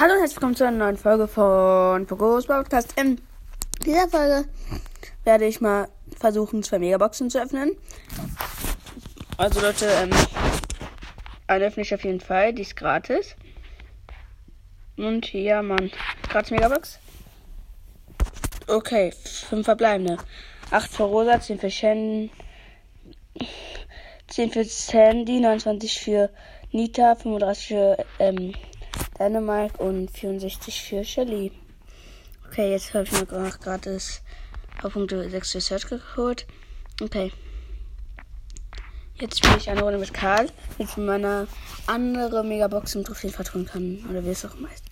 Hallo und herzlich willkommen zu einer neuen Folge von Pogos Podcast. In dieser Folge werde ich mal versuchen, zwei Megaboxen zu öffnen. Also Leute, ähm, eine öffne ich auf jeden Fall, die ist gratis. Und ja, Mann, gratis Megabox. Okay, fünf verbleibende. Acht für Rosa, zehn für Shen, zehn für Sandy, 29 für Nita, 35 für ähm, Dänemark und 64 für Shelly. Okay, jetzt habe ich mir gerade das Punkte 6 für Search geholt. Okay. Jetzt spiele ich eine Runde mit Karl, mit meiner andere Megabox im Trophäen vertun kann. Oder wie es auch meist.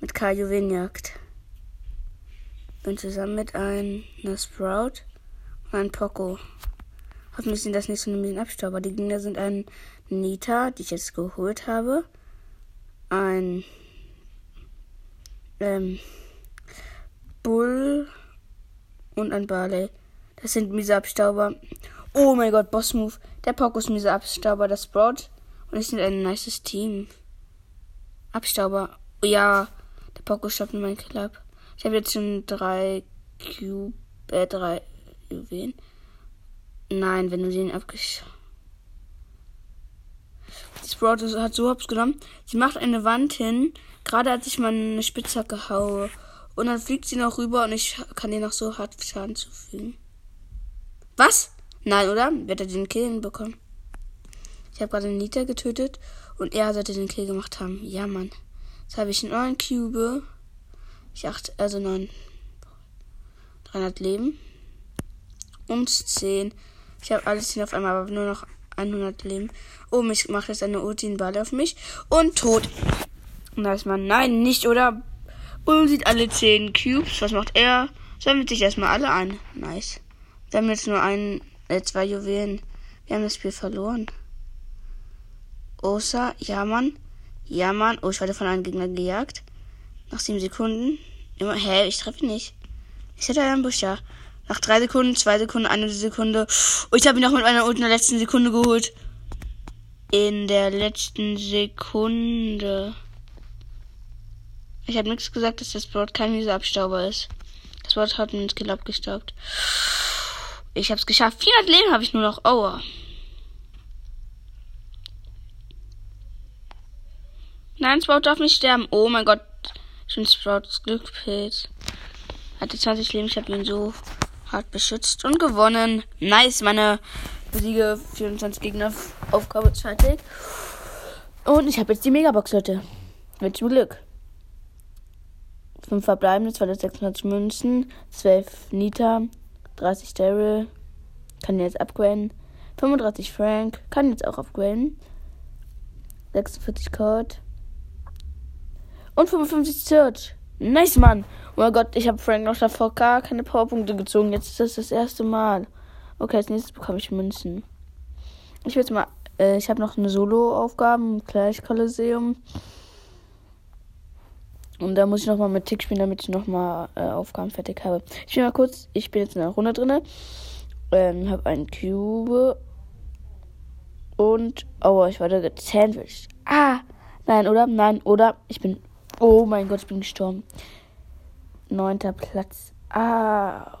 Mit Karl Juwelenjagd. Bin zusammen mit einer Sprout und einem Poco. Hoffentlich sind das nicht so ein Abstauber. Die Gegner sind ein Nita, die ich jetzt geholt habe ein ähm, Bull und ein Barley. Das sind miese Abstauber. Oh mein Gott, Boss Move. Der Poco ist miese Abstauber, das Sprout. Und ich sind ein nices Team. Abstauber. Oh, ja, der Poco stoppt mein Kill ab. Ich habe jetzt schon drei Cube, äh, drei Juwelen. Nein, wenn du den abgeschaut Sprout hat so hops genommen. Sie macht eine Wand hin, gerade als ich meine Spitzhacke haue. Und dann fliegt sie noch rüber und ich kann ihr noch so hart Schaden zufügen. Was? Nein, oder? Wird er den Kill hinbekommen? Ich habe gerade Nita getötet und er sollte den Kill gemacht haben. Ja, Mann. Jetzt habe ich neun Cube. Ich acht, also neun. 300 Leben. Und 10. Ich habe alles hin auf einmal, aber nur noch 100 Leben. Oh, ich mache jetzt eine Ulti in Ball auf mich. Und tot. Und da ist man, nein, nicht, oder? Bull sieht alle 10 Cubes. Was macht er? Sammelt sich erstmal alle ein. Nice. Sammelt jetzt nur ein, äh, zwei Juwelen. Wir haben das Spiel verloren. Osa, ja, Mann. Ja, Mann. Oh, ich werde von einem Gegner gejagt. Nach 7 Sekunden. Immer, hä, ich treffe nicht. Ich hätte einen Busch, ja. Nach drei Sekunden, zwei Sekunden, eine Sekunde. Oh, ich habe ihn noch mit meiner Ult in der letzten Sekunde geholt. In der letzten Sekunde. Ich habe nichts gesagt, dass das Board kein mieser Abstauber ist. Das Board hat einen Skill abgestaubt. Ich habe es geschafft. 400 Leben habe ich nur noch. Aua. Nein, Sprout darf nicht sterben. Oh mein Gott. Schon Sprouts Glückspilz. Hatte 20 Leben. Ich habe ihn so hat beschützt und gewonnen. Nice, meine Siege 24 Gegner Aufgabe ist fertig. Und ich habe jetzt die Megabox, Leute. Mit Glück. 5 verbleibende, 226 Münzen, 12 Nita, 30 Daryl, kann jetzt upgraden, 35 Frank, kann jetzt auch upgraden, 46 Code und 55 Search. Nice, Mann. Oh mein Gott, ich habe Frank noch davor gar keine Powerpunkte gezogen. Jetzt ist das das erste Mal. Okay, als nächstes bekomme ich Münzen. Ich will jetzt mal. Äh, ich habe noch eine Solo-Aufgabe im Clash Kolosseum. Und da muss ich nochmal mit Tick spielen, damit ich nochmal äh, Aufgaben fertig habe. Ich will mal kurz. Ich bin jetzt in der Runde drin. Ähm, habe einen Cube. Und. Oh, ich war da gesandwiched. Ah! Nein, oder? Nein, oder? Ich bin. Oh mein Gott, ich bin gestorben. Neunter Platz. Ah.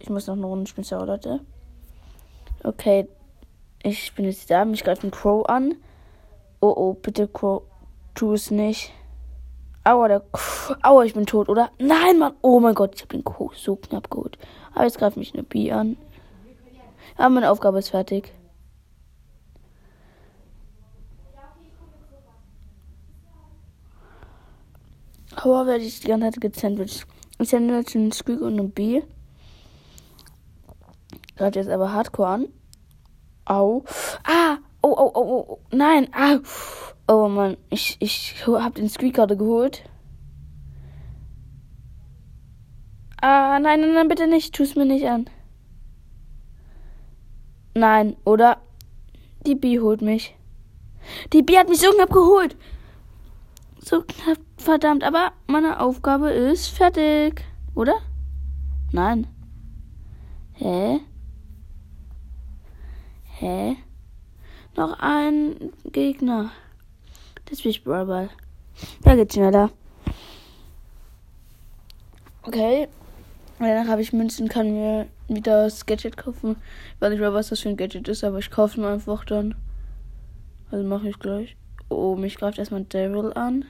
Ich muss noch eine Runde spielen, Leute. Okay. Ich bin jetzt da. Mich greift ein Crow an. Oh, oh, bitte, Crow. Tu es nicht. Aua, der. Aua, ich bin tot, oder? Nein, Mann. Oh mein Gott, ich habe den Crow so knapp geholt. Aber jetzt greift mich eine Bee an. Aber meine Aufgabe ist fertig. Aua, werde ich die ganze Zeit gesandwiched. Ich jetzt einen Squeak und einen B. Gerade jetzt aber Hardcore an. Au. Ah! Oh, oh, oh, oh. Nein! Ah! Oh Mann, ich, ich hab den Squeak gerade geholt. Ah, nein, nein, nein, bitte nicht. Tu es mir nicht an. Nein, oder? Die B holt mich. Die B hat mich knapp geholt. So knapp, verdammt. Aber meine Aufgabe ist fertig. Oder? Nein. Hä? Hä? Noch ein Gegner. Das bin ich Brawl. Da geht's schneller. Okay. Danach habe ich Münzen, kann mir wieder das Gadget kaufen. Ich weiß nicht mehr, was das für ein Gadget ist, aber ich kaufe mir einfach dann. Also mache ich gleich. Oh, mich greift erstmal Daryl an.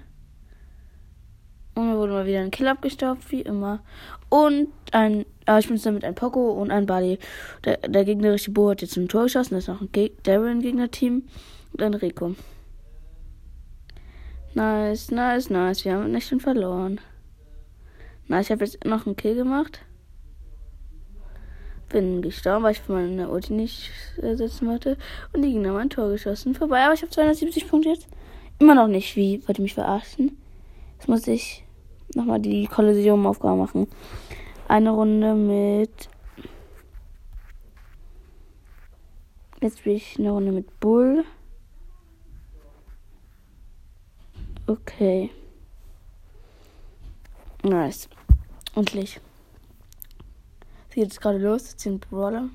Und mir wurde mal wieder ein Kill abgestaubt, wie immer. Und ein, ah, ich bin damit ein Poco und ein Buddy. Der, der gegnerische Bo hat jetzt ein Tor geschossen. Das ist noch ein Geg Daryl Gegnerteam. Und ein Rico. Nice, nice, nice. Wir haben nicht schon verloren. Nice, ich habe jetzt noch einen Kill gemacht. Bin gestorben, weil ich meine Ulti nicht ersetzen wollte. Und die Gegner haben ein Tor geschossen. Vorbei, aber ich habe 270 Punkte jetzt. Immer noch nicht. Wie? Wollt ihr mich verarschen? Jetzt muss ich nochmal die Kollision-Aufgabe machen. Eine Runde mit. Jetzt spiele ich eine Runde mit Bull. Okay. Nice. Endlich. Es geht jetzt gerade los. Jetzt sind Brawler.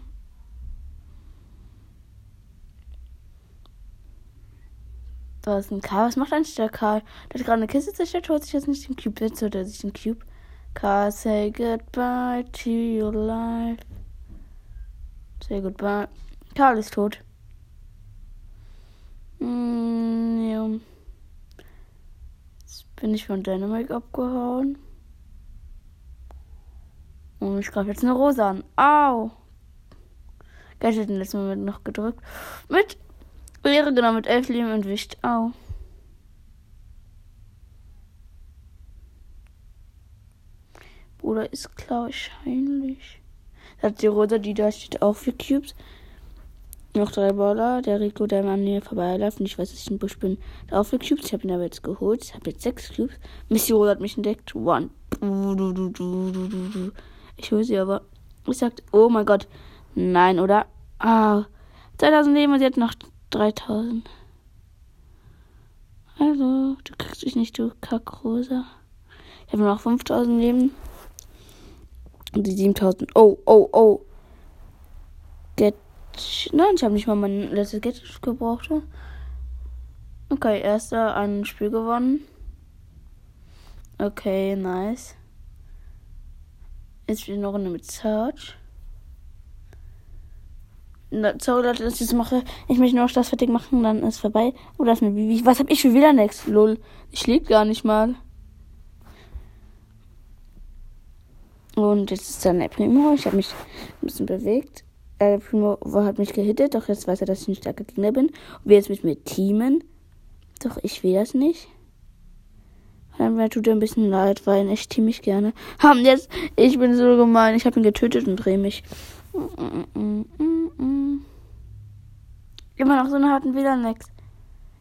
Da ist ein Karl. Was macht eigentlich der Karl? Der hat gerade eine Kiste zerstört, holt sich jetzt nicht den Cube. Jetzt holt er sich den Cube. Karl, say goodbye to your life. Say goodbye. Karl ist tot. Mm, ja. Jetzt bin ich von Dynamite abgehauen. Und ich greife jetzt eine Rose an. Au! Gadget im letzten Moment noch gedrückt. Mit Ehre genau mit elf Leben entwischt. Au. Bruder ist klar wahrscheinlich. Hat die Rosa, die da steht, auch vier Cubes. Noch drei Baller. Der Rico, der an mir vorbeiläuft. Und ich weiß, dass ich ein Busch bin. Da auch vier Cubes. Ich habe ihn aber jetzt geholt. Ich habe jetzt sechs Cubes. Missy Rosa hat mich entdeckt. One. Ich hole sie aber. Ich sagte, oh mein Gott. Nein, oder? Ah. 2000 Leben und sie hat noch 3000. Also, du kriegst dich nicht, du Kackrosa. Ich habe noch 5000 Leben. Und die 7000. Oh, oh, oh. Get. Nein, ich habe nicht mal mein letztes Get gebraucht. Okay, erster ein Spiel gewonnen. Okay, nice. Jetzt wieder eine Runde mit Search. So, Leute, dass ich das mache. Ich möchte nur das fertig machen, dann ist vorbei. Oder ist eine Bibi. Was hab ich für wieder next? Lol. Ich lebe gar nicht mal. Und jetzt ist dann der Primo. Ich habe mich ein bisschen bewegt. Der Primo hat mich gehittet, doch jetzt weiß er, dass ich ein starker Gegner bin. Und will jetzt mit mir teamen. Doch ich will das nicht. Und dann tut er ein bisschen leid, weil ich team mich gerne. Haben jetzt, ich bin so gemein. Ich habe ihn getötet und drehe mich. Immer noch so einen harten WLAN-Next.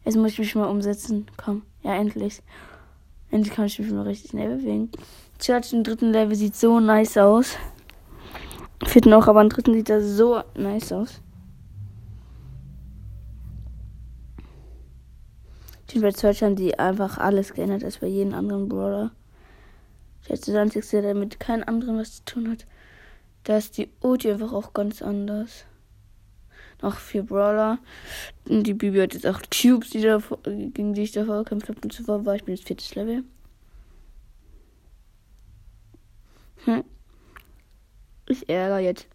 Jetzt muss ich mich mal umsetzen. Komm, ja, endlich. Endlich kann ich mich mal richtig schnell bewegen. Church im dritten Level sieht so nice aus. Vierten auch, aber im dritten sieht er so nice aus. Ich bei Search haben die einfach alles geändert als bei jedem anderen Brawler. Jetzt das einzige, der mit keinem anderen was zu tun hat. Da ist die Ulti einfach auch ganz anders. Noch vier Brawler. Die Bibi hat jetzt auch Tubes, die da, gegen die ich davor gekämpft habe. Und zuvor war ich bin jetzt viertes Level. Hm. Ich ärgere jetzt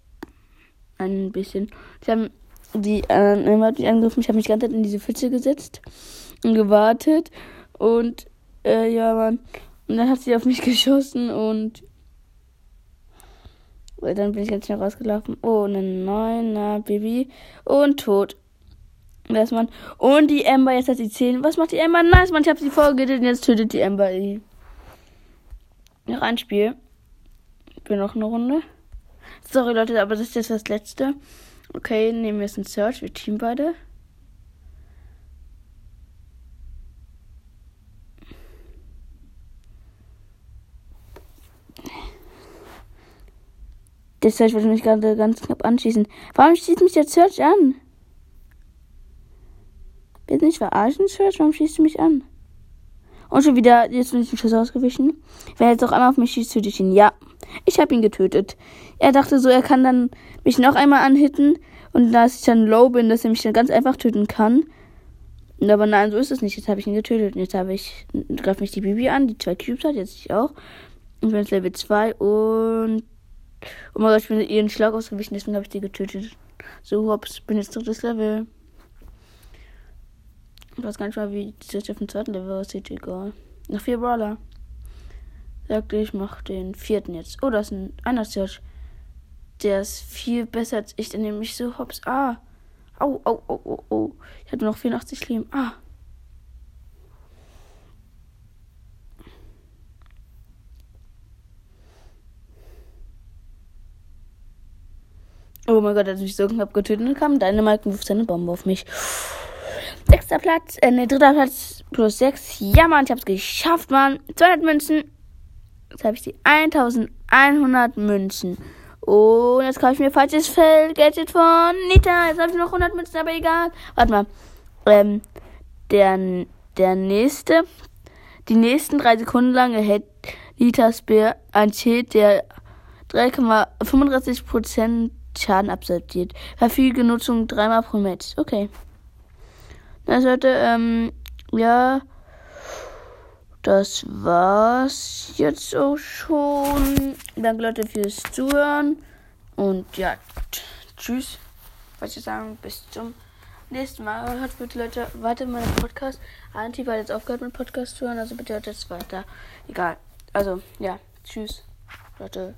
ein bisschen. Sie haben die äh, hat mich angegriffen. Ich habe mich ganz in diese Pfütze gesetzt gewartet. Und äh, ja, Mann. Und dann hat sie auf mich geschossen und dann bin ich ganz schnell rausgelaufen. Oh, eine neuner Baby. Und tot. Das Mann. Und die Ember, jetzt hat sie 10. Was macht die Ember? Nice, Mann, ich habe sie vorgetötet und jetzt tötet die Ember sie. Noch ein Spiel. Für noch eine Runde. Sorry, Leute, aber das ist jetzt das letzte. Okay, nehmen wir jetzt einen Search. Wir team beide. Der Search wollte mich gerade ganz knapp anschießen. Warum schießt mich der Search an? Du nicht verarschen, Search? Warum schießt du mich an? Und schon wieder, jetzt bin ich den Schuss ausgewichen. Wenn er jetzt auch einmal auf mich schießt, töte ich ihn. Ja, ich habe ihn getötet. Er dachte so, er kann dann mich noch einmal anhitten. Und da ich dann low bin, dass er mich dann ganz einfach töten kann. Aber nein, so ist es nicht. Jetzt habe ich ihn getötet. Und jetzt habe ich, greift mich die Bibi an, die zwei Cubes hat, jetzt ich auch. Ich bin jetzt Level 2 und. Oh mein Gott, ich bin ihren Schlag ausgewichen, deswegen habe ich die getötet. So, hops, bin jetzt drittes Level. Ich weiß gar nicht mal, wie das auf dem zweiten Level aussieht, egal. Noch vier Brawler. Sagte ich, mach den vierten jetzt. Oh, das ist ein einer Search. Der ist viel besser als ich, der nämlich so hops. Ah. Au, au, au, au, au. Ich hatte noch 84 Leben. Ah. Oh mein Gott, hat mich so knapp getötet kam Dynamite wirft seine Bombe auf mich. Sechster Platz, äh, ne, dritter Platz plus sechs. Ja, Mann, ich hab's geschafft, Mann. 200 Münzen. Jetzt habe ich die 1100 Münzen. Und jetzt kaufe ich mir falsches Feld Gadget von Nita. Jetzt habe ich noch 100 Münzen, aber egal. Warte mal. Ähm, der, der nächste, die nächsten drei Sekunden lang erhält Nitas Bär ein Schild, der 3,35% Schaden absolviert. Verfügige Nutzung dreimal pro Match. Okay. Das sollte, ähm, ja, das war's jetzt auch schon. Danke Leute fürs Zuhören. Und ja, tschüss. Was ich sagen, bis zum nächsten Mal. Hört bitte Leute weiter meinen Podcast. Anti hat jetzt aufgehört mit Podcast zu hören, also bitte hört jetzt weiter. Egal. Also, ja, tschüss. Leute.